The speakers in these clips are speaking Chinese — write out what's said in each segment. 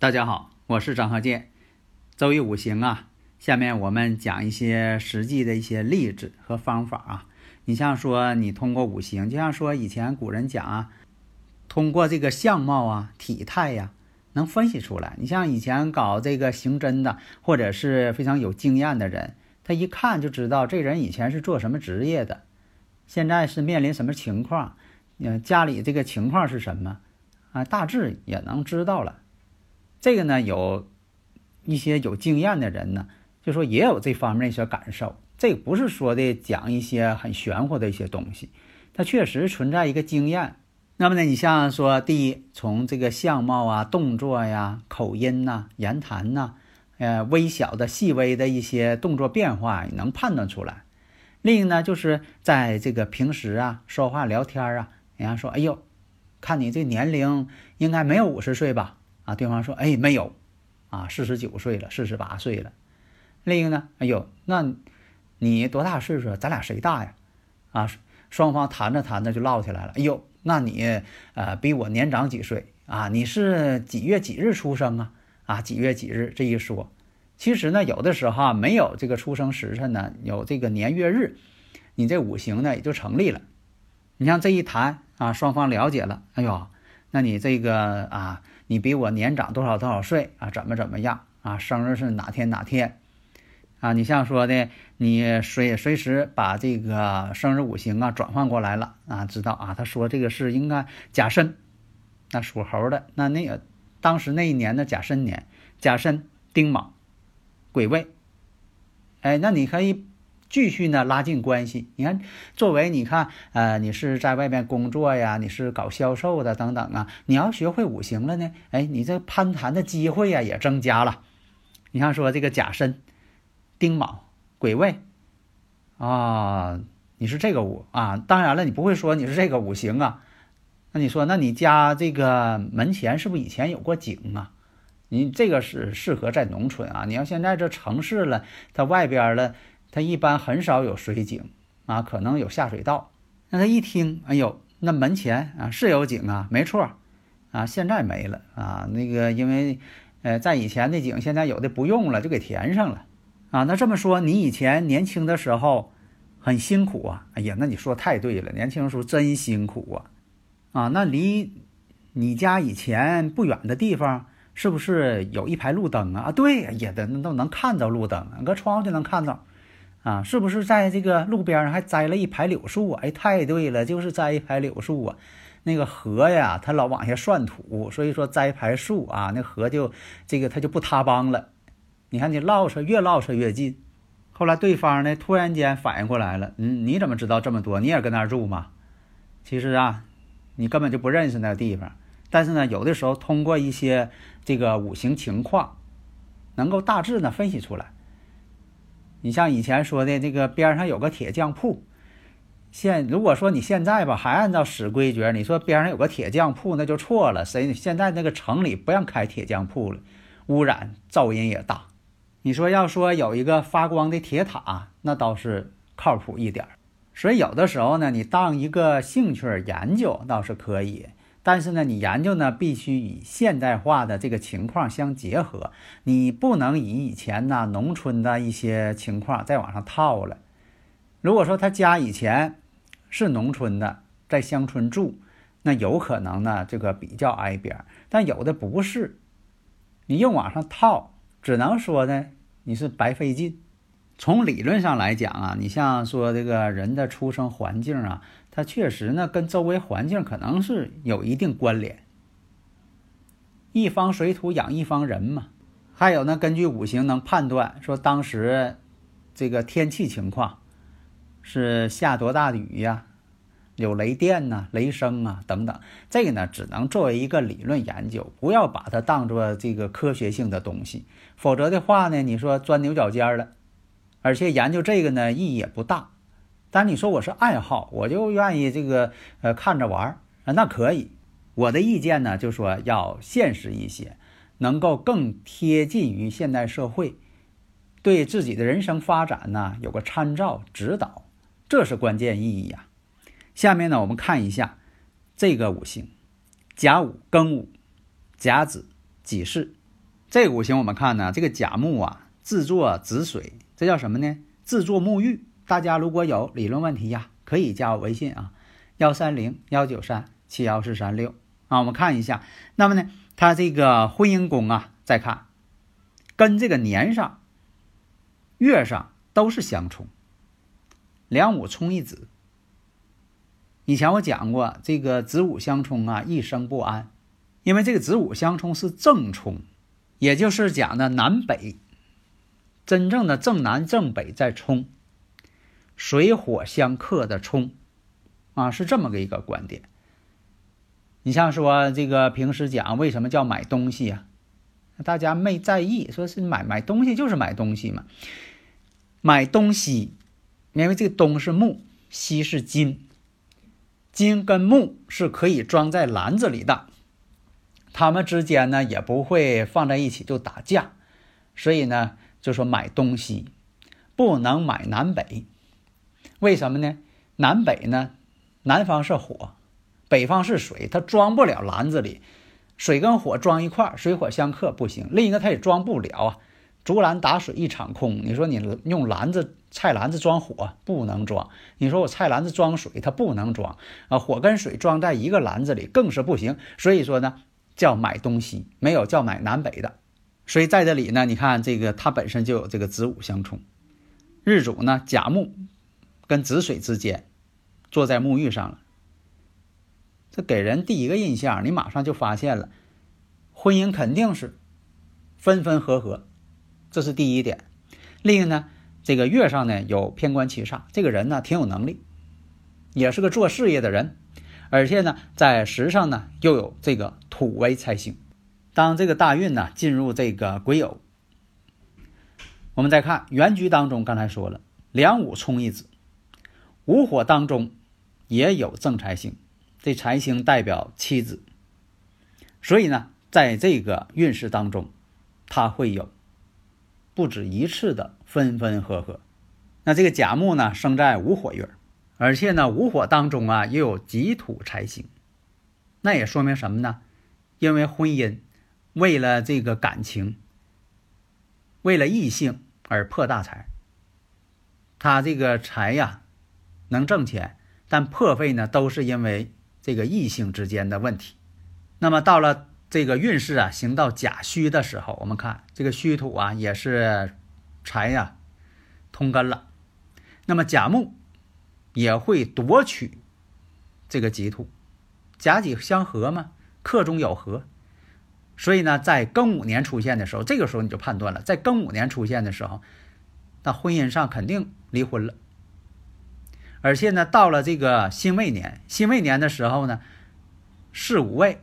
大家好，我是张鹤剑。周易五行啊，下面我们讲一些实际的一些例子和方法啊。你像说，你通过五行，就像说以前古人讲啊，通过这个相貌啊、体态呀，能分析出来。你像以前搞这个刑侦的，或者是非常有经验的人，他一看就知道这人以前是做什么职业的，现在是面临什么情况，嗯，家里这个情况是什么啊，大致也能知道了。这个呢，有一些有经验的人呢，就说也有这方面一些感受。这不是说的讲一些很玄乎的一些东西，它确实存在一个经验。那么呢，你像说，第一，从这个相貌啊、动作呀、口音呐、言谈呐，呃，微小的、细微的一些动作变化，你能判断出来。另一个呢，就是在这个平时啊，说话聊天啊，人家说，哎呦，看你这年龄应该没有五十岁吧？啊，对方说：“哎，没有，啊，四十九岁了，四十八岁了。另一个呢？哎呦，那你多大岁数？咱俩谁大呀？啊，双方谈着谈着就唠起来了。哎呦，那你呃比我年长几岁啊？你是几月几日出生啊？啊，几月几日？这一说，其实呢，有的时候啊，没有这个出生时辰呢，有这个年月日，你这五行呢也就成立了。你像这一谈啊，双方了解了。哎呦，那你这个啊。”你比我年长多少多少岁啊？怎么怎么样啊？生日是哪天哪天啊？你像说的，你随随时把这个生日五行啊转换过来了啊，知道啊？他说这个是应该甲申，那属猴的，那那个当时那一年的甲申年，甲申丁卯癸未，哎，那你可以。继续呢，拉近关系。你看，作为你看，呃，你是在外面工作呀，你是搞销售的等等啊，你要学会五行了呢，哎，你这攀谈的机会呀也增加了。你看说这个甲申、丁卯、癸未啊，你是这个五啊，当然了，你不会说你是这个五行啊。那你说，那你家这个门前是不是以前有过井啊？你这个是适合在农村啊。你要现在这城市了，它外边了。他一般很少有水井啊，可能有下水道。那他一听，哎呦，那门前啊是有井啊，没错啊，现在没了啊。那个因为，呃，在以前那井，现在有的不用了，就给填上了啊。那这么说，你以前年轻的时候很辛苦啊？哎呀，那你说太对了，年轻时候真辛苦啊啊。那离你家以前不远的地方，是不是有一排路灯啊？啊，对，也都都能看到路灯，搁窗户就能看到。啊，是不是在这个路边上还栽了一排柳树啊？哎，太对了，就是栽一排柳树啊。那个河呀，它老往下涮土，所以说栽排树啊，那河就这个它就不塌帮了。你看你唠扯越唠扯越近。后来对方呢突然间反应过来了，嗯，你怎么知道这么多？你也跟那儿住吗？其实啊，你根本就不认识那个地方。但是呢，有的时候通过一些这个五行情况，能够大致呢分析出来。你像以前说的这个边上有个铁匠铺，现如果说你现在吧还按照死规矩，你说边上有个铁匠铺那就错了。谁现在那个城里不让开铁匠铺了，污染噪音也大。你说要说有一个发光的铁塔，那倒是靠谱一点。所以有的时候呢，你当一个兴趣研究倒是可以。但是呢，你研究呢必须与现代化的这个情况相结合，你不能以以前呢农村的一些情况再往上套了。如果说他家以前是农村的，在乡村住，那有可能呢这个比较挨边但有的不是，你又往上套，只能说呢你是白费劲。从理论上来讲啊，你像说这个人的出生环境啊。它确实呢，跟周围环境可能是有一定关联。一方水土养一方人嘛，还有呢，根据五行能判断说当时这个天气情况是下多大的雨呀，有雷电呐、雷声啊等等。这个呢，只能作为一个理论研究，不要把它当做这个科学性的东西。否则的话呢，你说钻牛角尖了，而且研究这个呢意义也不大。但你说我是爱好，我就愿意这个呃看着玩儿，那可以。我的意见呢，就说要现实一些。能够更贴近于现代社会，对自己的人生发展呢有个参照指导，这是关键意义呀。下面呢，我们看一下这个五行：甲午、庚午、甲子、己巳。这五行我们看呢，这个甲木啊，制作子水，这叫什么呢？制作沐浴。大家如果有理论问题呀，可以加我微信啊，幺三零幺九三七幺四三六啊。我们看一下，那么呢？他这个婚姻宫啊，再看，跟这个年上、月上都是相冲，两午冲一子。以前我讲过，这个子午相冲啊，一生不安，因为这个子午相冲是正冲，也就是讲的南北，真正的正南正北在冲，水火相克的冲，啊，是这么个一个观点。你像说这个平时讲为什么叫买东西呀？大家没在意，说是买买东西就是买东西嘛。买东西，因为这个东是木，西是金，金跟木是可以装在篮子里的，它们之间呢也不会放在一起就打架，所以呢就说买东西不能买南北，为什么呢？南北呢，南方是火。北方是水，它装不了篮子里，水跟火装一块，水火相克不行。另一个它也装不了啊，竹篮打水一场空。你说你用篮子菜篮子装火不能装，你说我菜篮子装水它不能装啊，火跟水装在一个篮子里更是不行。所以说呢，叫买东西没有叫买南北的。所以在这里呢，你看这个它本身就有这个子午相冲，日主呢甲木跟子水之间坐在沐浴上了。这给人第一个印象，你马上就发现了，婚姻肯定是分分合合，这是第一点。另一呢，这个月上呢有偏官七煞，这个人呢挺有能力，也是个做事业的人，而且呢在时上呢又有这个土为财星。当这个大运呢进入这个癸酉，我们再看原局当中，刚才说了两午冲一子，午火当中也有正财星。这财星代表妻子，所以呢，在这个运势当中，他会有不止一次的分分合合。那这个甲木呢，生在午火月，而且呢，午火当中啊，又有己土财星，那也说明什么呢？因为婚姻，为了这个感情，为了异性而破大财。他这个财呀，能挣钱，但破费呢，都是因为。这个异性之间的问题，那么到了这个运势啊行到甲戌的时候，我们看这个戌土啊也是财呀通根了，那么甲木也会夺取这个己土，甲己相合嘛，克中有合，所以呢，在庚午年出现的时候，这个时候你就判断了，在庚午年出现的时候，那婚姻上肯定离婚了。而且呢，到了这个辛未年，辛未年的时候呢，是五位，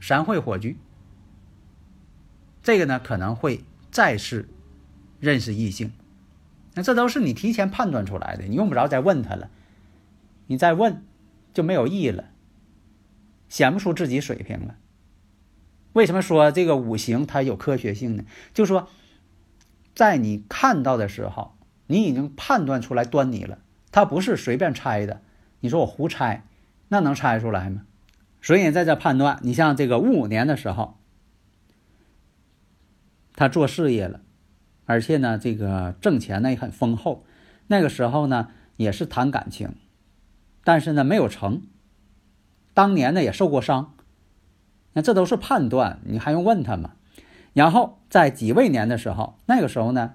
三会火局，这个呢可能会再次认识异性，那这都是你提前判断出来的，你用不着再问他了，你再问就没有意义了，显不出自己水平了。为什么说这个五行它有科学性呢？就说在你看到的时候，你已经判断出来端倪了。它不是随便猜的，你说我胡猜，那能猜出来吗？所以在这判断，你像这个戊午年的时候，他做事业了，而且呢，这个挣钱呢也很丰厚，那个时候呢也是谈感情，但是呢没有成，当年呢也受过伤，那这都是判断，你还用问他吗？然后在己未年的时候，那个时候呢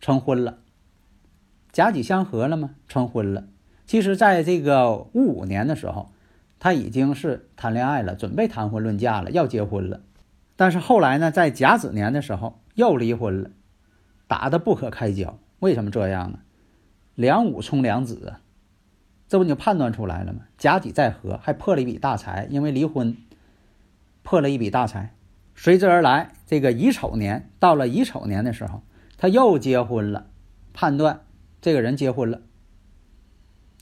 成婚了。甲己相合了吗？成婚了。其实，在这个戊午年的时候，他已经是谈恋爱了，准备谈婚论嫁了，要结婚了。但是后来呢，在甲子年的时候又离婚了，打得不可开交。为什么这样呢？两武冲两子，这不你就判断出来了吗？甲己再合，还破了一笔大财，因为离婚破了一笔大财。随之而来，这个乙丑年到了乙丑年的时候，他又结婚了，判断这个人结婚了。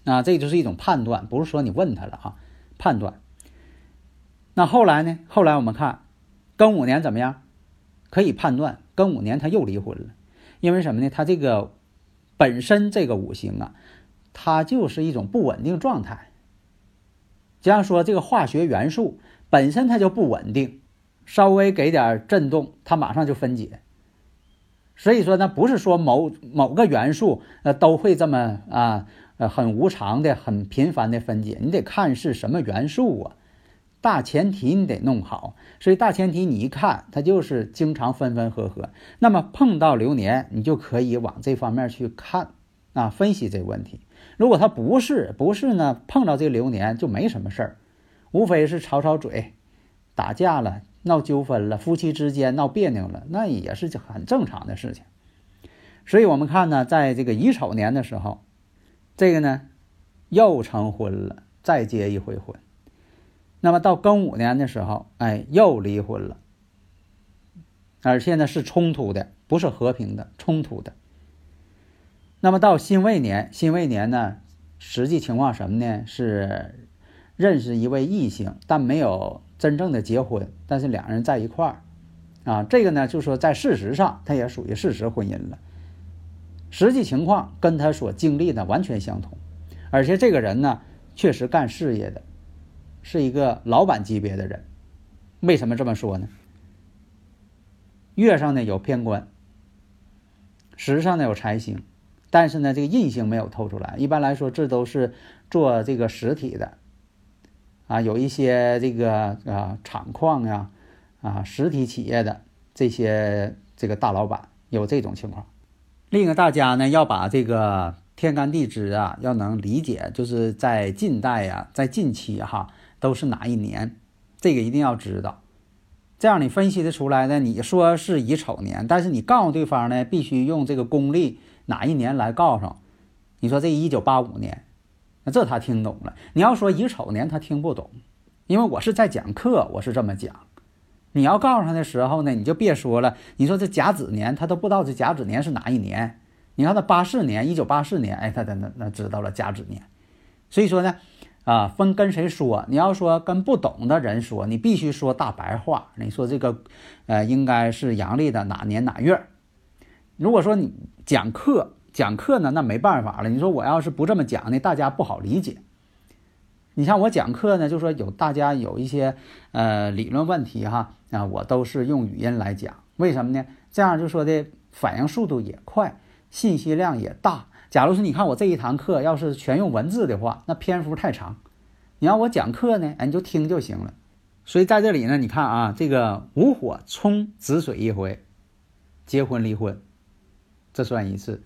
啊，这就是一种判断，不是说你问他了啊，判断。那后来呢？后来我们看庚午年怎么样？可以判断庚午年他又离婚了，因为什么呢？他这个本身这个五行啊，它就是一种不稳定状态。就像说这个化学元素本身它就不稳定，稍微给点震动，它马上就分解。所以说呢，不是说某某个元素呃都会这么啊。呃，很无常的、很频繁的分解，你得看是什么元素啊。大前提你得弄好，所以大前提你一看，它就是经常分分合合。那么碰到流年，你就可以往这方面去看啊，分析这个问题。如果它不是，不是呢，碰到这个流年就没什么事儿，无非是吵吵嘴、打架了、闹纠纷了，夫妻之间闹别扭了，那也是很正常的事情。所以我们看呢，在这个乙丑年的时候。这个呢，又成婚了，再结一回婚。那么到庚午年的时候，哎，又离婚了，而且呢是冲突的，不是和平的，冲突的。那么到辛未年，辛未年呢，实际情况什么呢？是认识一位异性，但没有真正的结婚，但是两人在一块儿啊。这个呢，就说在事实上，他也属于事实婚姻了。实际情况跟他所经历的完全相同，而且这个人呢，确实干事业的，是一个老板级别的人。为什么这么说呢？月上呢有偏官，时上呢有财星，但是呢这个印星没有透出来。一般来说，这都是做这个实体的，啊，有一些这个啊厂矿呀，啊实体企业的这些这个大老板有这种情况。另一个大家呢，要把这个天干地支啊，要能理解，就是在近代呀，在近期哈，都是哪一年，这个一定要知道。这样你分析的出来呢，你说是乙丑年，但是你告诉对方呢，必须用这个公历哪一年来告诉。你说这一九八五年，那这他听懂了。你要说乙丑年，他听不懂，因为我是在讲课，我是这么讲。你要告诉他的时候呢，你就别说了。你说这甲子年，他都不知道这甲子年是哪一年。你看他八四年，一九八四年，哎，他他那那知道了甲子年。所以说呢，啊，分跟谁说？你要说跟不懂的人说，你必须说大白话。你说这个，呃，应该是阳历的哪年哪月？如果说你讲课讲课呢，那没办法了。你说我要是不这么讲呢，大家不好理解。你像我讲课呢，就说有大家有一些呃理论问题哈啊，我都是用语音来讲，为什么呢？这样就说的反应速度也快，信息量也大。假如说你看我这一堂课要是全用文字的话，那篇幅太长。你要我讲课呢，哎，你就听就行了。所以在这里呢，你看啊，这个无火冲子水一回，结婚离婚，这算一次。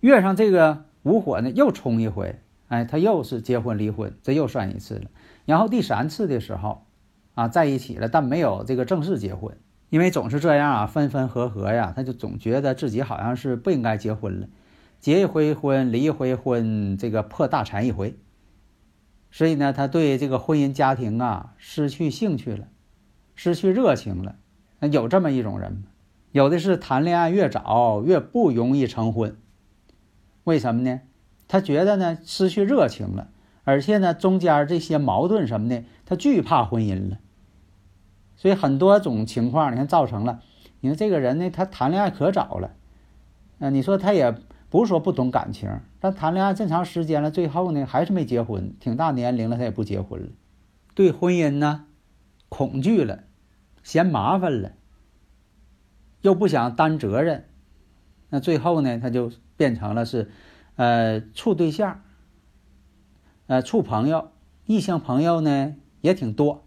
月上这个午火呢，又冲一回。哎，他又是结婚离婚，这又算一次了。然后第三次的时候，啊，在一起了，但没有这个正式结婚，因为总是这样啊，分分合合呀，他就总觉得自己好像是不应该结婚了，结一回婚，离一回婚，这个破大财一回。所以呢，他对这个婚姻家庭啊失去兴趣了，失去热情了。那有这么一种人吗？有的是谈恋爱越早越不容易成婚，为什么呢？他觉得呢失去热情了，而且呢中间这些矛盾什么的，他惧怕婚姻了，所以很多种情况，你看造成了，你看这个人呢，他谈恋爱可早了，啊，你说他也不是说不懂感情，但谈恋爱这么长时间了，最后呢还是没结婚，挺大年龄了他也不结婚了，对婚姻呢恐惧了，嫌麻烦了，又不想担责任，那最后呢他就变成了是。呃，处对象，呃，处朋友，异性朋友呢也挺多，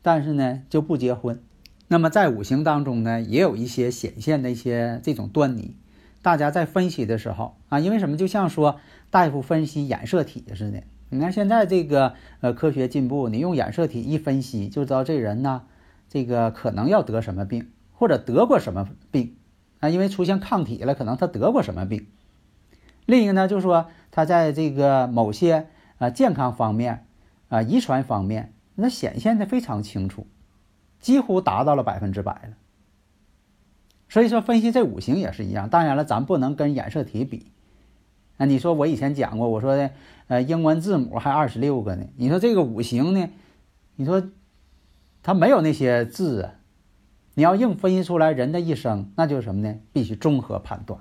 但是呢就不结婚。那么在五行当中呢，也有一些显现的一些这种端倪。大家在分析的时候啊，因为什么？就像说大夫分析染色体似的。你看现在这个呃科学进步，你用染色体一分析，就知道这人呢这个可能要得什么病，或者得过什么病啊？因为出现抗体了，可能他得过什么病。另一个呢，就是说他在这个某些啊健康方面啊遗传方面，那显现的非常清楚，几乎达到了百分之百了。所以说分析这五行也是一样。当然了，咱不能跟染色体比。那你说我以前讲过，我说的呃英文字母还二十六个呢。你说这个五行呢？你说它没有那些字啊？你要硬分析出来人的一生，那就是什么呢？必须综合判断。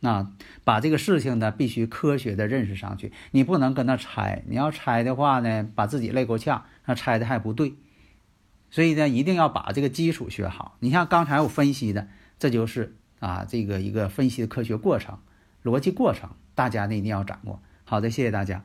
那把这个事情呢，必须科学的认识上去。你不能跟他猜，你要猜的话呢，把自己累够呛，那猜的还不对。所以呢，一定要把这个基础学好。你像刚才我分析的，这就是啊，这个一个分析的科学过程、逻辑过程，大家呢一定要掌握。好的，谢谢大家。